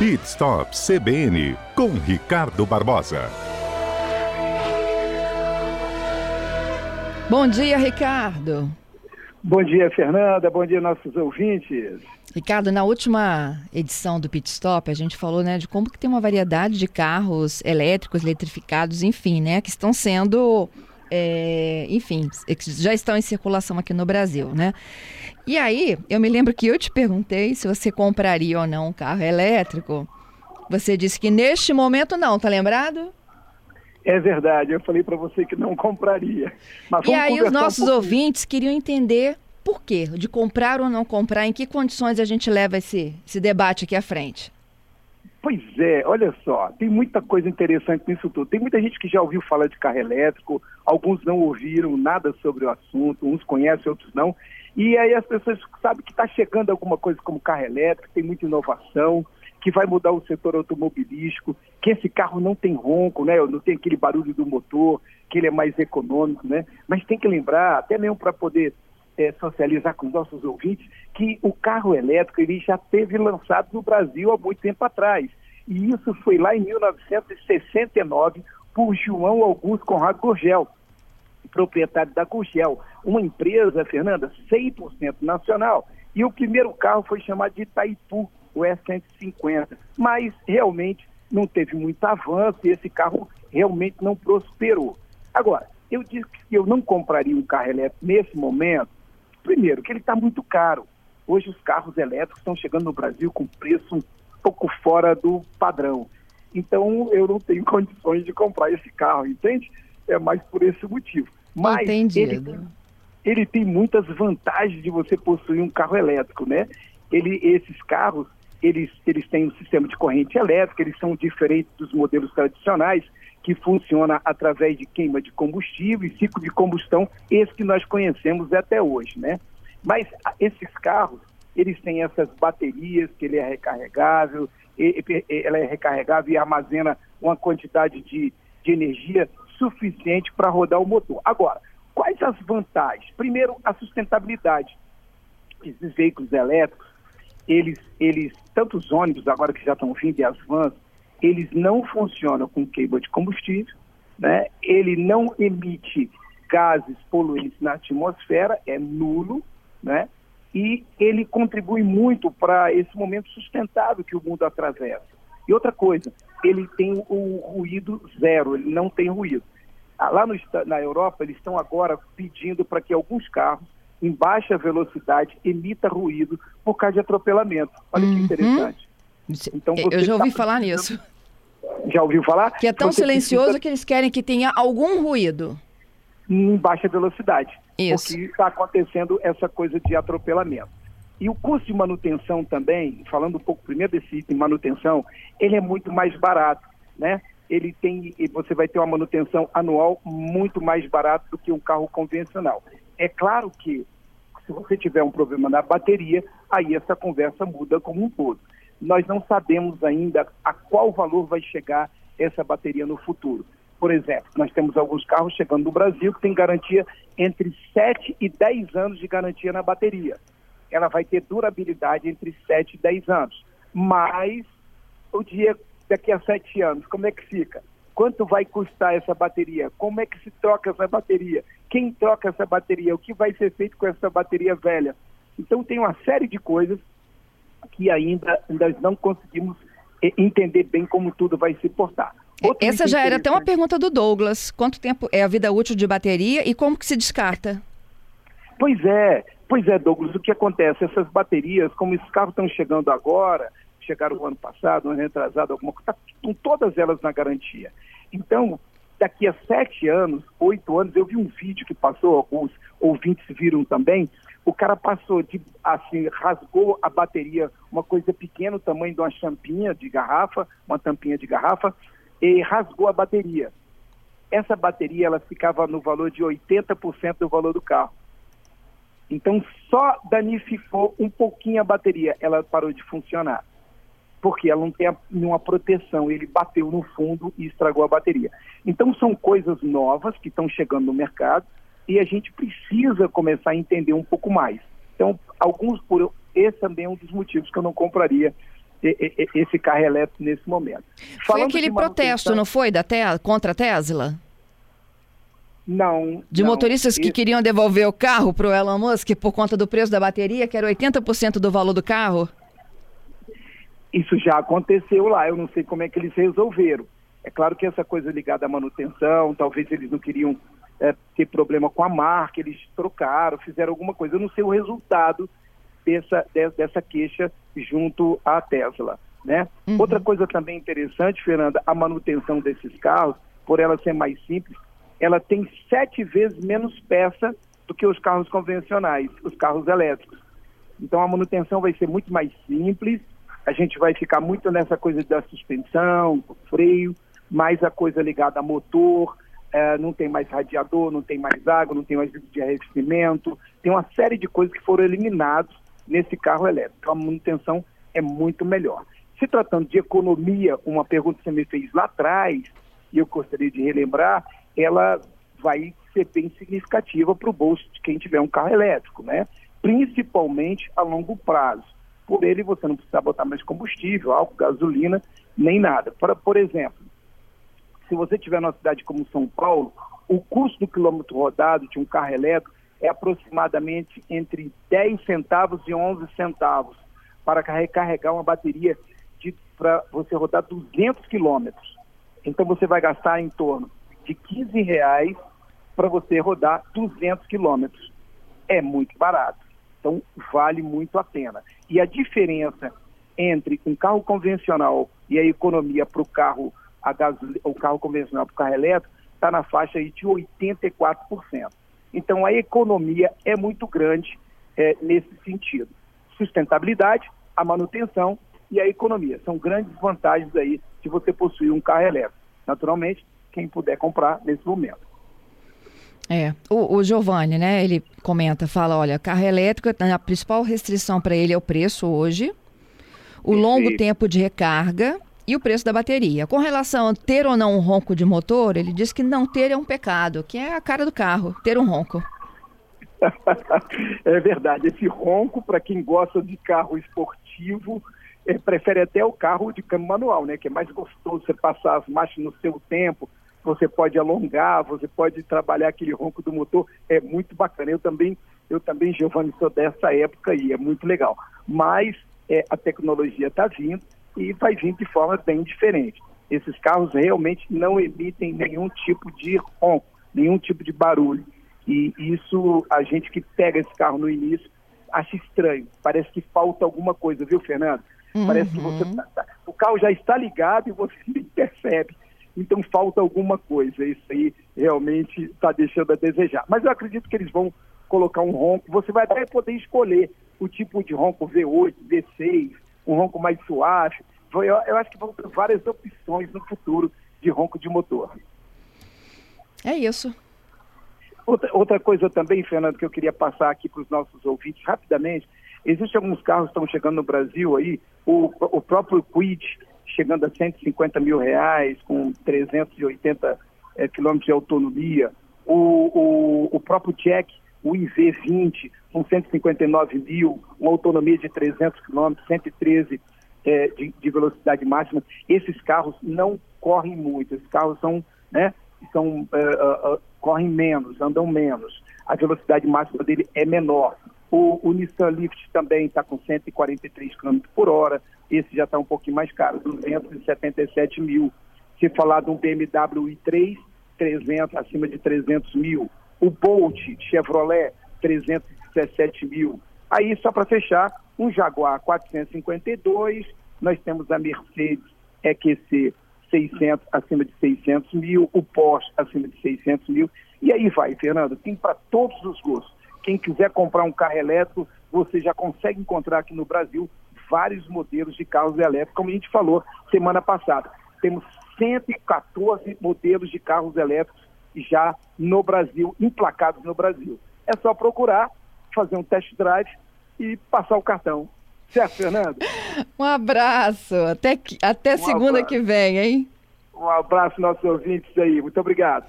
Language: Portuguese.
Pit Stop CBN com Ricardo Barbosa. Bom dia, Ricardo. Bom dia, Fernanda. Bom dia, nossos ouvintes. Ricardo, na última edição do Pit Stop, a gente falou né, de como que tem uma variedade de carros elétricos, eletrificados, enfim, né, que estão sendo, é, enfim, já estão em circulação aqui no Brasil, né? E aí, eu me lembro que eu te perguntei se você compraria ou não um carro elétrico. Você disse que neste momento não, tá lembrado? É verdade, eu falei para você que não compraria. e aí os nossos um ouvintes queriam entender por quê, de comprar ou não comprar, em que condições a gente leva esse, esse debate aqui à frente. Pois é, olha só, tem muita coisa interessante nisso tudo. Tem muita gente que já ouviu falar de carro elétrico, alguns não ouviram nada sobre o assunto, uns conhecem, outros não. E aí as pessoas sabem que está chegando alguma coisa como carro elétrico, tem muita inovação, que vai mudar o setor automobilístico, que esse carro não tem ronco, né? Não tem aquele barulho do motor, que ele é mais econômico, né? Mas tem que lembrar, até mesmo para poder é, socializar com os nossos ouvintes, que o carro elétrico ele já teve lançado no Brasil há muito tempo atrás. E isso foi lá em 1969 por João Augusto Conrado Gurgel, proprietário da Gurgel, uma empresa, Fernanda, 100% nacional. E o primeiro carro foi chamado de Itaipu, o E150. Mas realmente não teve muito avanço e esse carro realmente não prosperou. Agora, eu disse que eu não compraria um carro elétrico nesse momento, primeiro, que ele está muito caro. Hoje os carros elétricos estão chegando no Brasil com preço um pouco fora do padrão. Então eu não tenho condições de comprar esse carro, entende? É mais por esse motivo. Mas Entendido. Ele, ele tem muitas vantagens de você possuir um carro elétrico, né? Ele, esses carros, eles, eles têm um sistema de corrente elétrica, eles são diferentes dos modelos tradicionais, que funciona através de queima de combustível e ciclo de combustão, esse que nós conhecemos até hoje, né? Mas esses carros, eles têm essas baterias que ele é recarregável, ela é recarregável e armazena uma quantidade de, de energia suficiente para rodar o motor. Agora, quais as vantagens? Primeiro, a sustentabilidade. Esses veículos elétricos, eles, eles tanto os ônibus agora que já estão vindo e as vans, eles não funcionam com queima de combustível, né? ele não emite gases poluentes na atmosfera, é nulo, né? e ele contribui muito para esse momento sustentável que o mundo atravessa. E outra coisa, ele tem o ruído zero, ele não tem ruído. Ah, lá no, na Europa, eles estão agora pedindo para que alguns carros em baixa velocidade emita ruído por causa de atropelamento. Olha uhum. que interessante. Então, Eu já ouvi tá falar nisso. Já ouviu falar? Que é tão você silencioso precisa... que eles querem que tenha algum ruído. Em baixa velocidade. Isso. Porque está acontecendo essa coisa de atropelamento. E o custo de manutenção também, falando um pouco primeiro desse item manutenção, ele é muito mais barato, né? Ele tem, você vai ter uma manutenção anual muito mais barata do que um carro convencional. É claro que se você tiver um problema na bateria, aí essa conversa muda como um todo nós não sabemos ainda a qual valor vai chegar essa bateria no futuro. Por exemplo, nós temos alguns carros chegando no Brasil que tem garantia entre 7 e 10 anos de garantia na bateria. Ela vai ter durabilidade entre 7 e 10 anos. Mas o dia daqui a 7 anos, como é que fica? Quanto vai custar essa bateria? Como é que se troca essa bateria? Quem troca essa bateria? O que vai ser feito com essa bateria velha? Então tem uma série de coisas que ainda nós não conseguimos eh, entender bem como tudo vai se portar. Outro Essa já era até uma pergunta do Douglas. Quanto tempo é a vida útil de bateria e como que se descarta? Pois é, pois é, Douglas, o que acontece? Essas baterias, como esses carros estão chegando agora, chegaram o ano passado, ano retrasado, alguma coisa, estão todas elas na garantia. Então, daqui a sete anos, oito anos, eu vi um vídeo que passou, alguns ouvintes viram também, o cara passou de, assim, rasgou a bateria, uma coisa pequena, o tamanho de uma champinha de garrafa, uma tampinha de garrafa, e rasgou a bateria. Essa bateria, ela ficava no valor de 80% do valor do carro. Então, só danificou um pouquinho a bateria, ela parou de funcionar. Porque ela não tem nenhuma proteção, ele bateu no fundo e estragou a bateria. Então, são coisas novas que estão chegando no mercado, e a gente precisa começar a entender um pouco mais. Então, alguns por esse também é um dos motivos que eu não compraria esse carro elétrico nesse momento. Foi Falando aquele protesto, não foi, da te contra a Tesla? Não. De não, motoristas que queriam devolver o carro para o Elon Musk por conta do preço da bateria, que era 80% do valor do carro? Isso já aconteceu lá, eu não sei como é que eles resolveram. É claro que essa coisa ligada à manutenção, talvez eles não queriam é, ter problema com a marca, eles trocaram, fizeram alguma coisa. Eu não sei o resultado dessa, dessa queixa junto à Tesla. Né? Uhum. Outra coisa também interessante, Fernanda, a manutenção desses carros, por ela ser mais simples, ela tem sete vezes menos peça do que os carros convencionais, os carros elétricos. Então a manutenção vai ser muito mais simples, a gente vai ficar muito nessa coisa da suspensão, freio, mais a coisa ligada a motor, é, não tem mais radiador, não tem mais água, não tem mais vidro de arrefecimento, tem uma série de coisas que foram eliminadas nesse carro elétrico. A manutenção é muito melhor. Se tratando de economia, uma pergunta que você me fez lá atrás, e eu gostaria de relembrar, ela vai ser bem significativa para o bolso de quem tiver um carro elétrico, né? Principalmente a longo prazo. Por ele você não precisa botar mais combustível, álcool, gasolina, nem nada. Por, por exemplo, se você tiver numa cidade como São Paulo, o custo do quilômetro rodado de um carro elétrico é aproximadamente entre 10 centavos e 11 centavos para recarregar uma bateria para você rodar 200 quilômetros. Então você vai gastar em torno de 15 reais para você rodar 200 quilômetros. É muito barato. Então vale muito a pena. E a diferença entre um carro convencional e a economia para o carro o carro convencional para o carro elétrico está na faixa aí de 84%. Então a economia é muito grande é, nesse sentido. Sustentabilidade, a manutenção e a economia são grandes vantagens aí de você possuir um carro elétrico. Naturalmente, quem puder comprar nesse momento. É, o, o Giovanni, né, ele comenta, fala, olha, carro elétrico, a principal restrição para ele é o preço hoje, o longo tempo de recarga e o preço da bateria. Com relação a ter ou não um ronco de motor, ele diz que não ter é um pecado, que é a cara do carro, ter um ronco. é verdade, esse ronco, para quem gosta de carro esportivo, é, prefere até o carro de câmbio manual, né? Que é mais gostoso você passar as marchas no seu tempo, você pode alongar, você pode trabalhar aquele ronco do motor, é muito bacana. Eu também, eu também, Giovanni, sou dessa época e é muito legal. Mas é, a tecnologia está vindo e vai vir de forma bem diferente. Esses carros realmente não emitem nenhum tipo de ronco, nenhum tipo de barulho. E isso, a gente que pega esse carro no início, acha estranho. Parece que falta alguma coisa, viu, Fernando? Uhum. Parece que você tá, tá, o carro já está ligado e você nem percebe. Então falta alguma coisa. Isso aí realmente está deixando a desejar. Mas eu acredito que eles vão colocar um ronco. Você vai até poder escolher o tipo de ronco V8, V6, um ronco mais suave. Eu, eu acho que vão ter várias opções no futuro de ronco de motor. É isso. Outra, outra coisa também, Fernando, que eu queria passar aqui para os nossos ouvintes rapidamente, existem alguns carros que estão chegando no Brasil aí, o, o próprio Quid chegando a 150 mil reais, com 380 é, quilômetros de autonomia, o, o, o próprio Jack, o IV20, com 159 mil, uma autonomia de 300 quilômetros, 113 é, de, de, velocidade máxima. Esses carros não correm muito, esses carros são, né, são, uh, uh, correm menos, andam menos. A velocidade máxima dele é menor. O, o Nissan Lift também está com 143 km por hora, esse já está um pouquinho mais caro, 277 mil. Se falar de um BMW i3, 300, acima de 300 mil. O Bolt Chevrolet, 317 mil. Aí, só para fechar, um Jaguar 452, nós temos a Mercedes EQC 600, acima de 600 mil, o Porsche acima de 600 mil. E aí vai, Fernando, tem para todos os gostos. Quem quiser comprar um carro elétrico, você já consegue encontrar aqui no Brasil vários modelos de carros elétricos, como a gente falou semana passada. Temos 114 modelos de carros elétricos já no Brasil, emplacados no Brasil. É só procurar, fazer um test drive e passar o cartão. Certo, Fernando? Um abraço. Até, até um segunda abraço. que vem, hein? Um abraço, nossos ouvintes aí. Muito obrigado.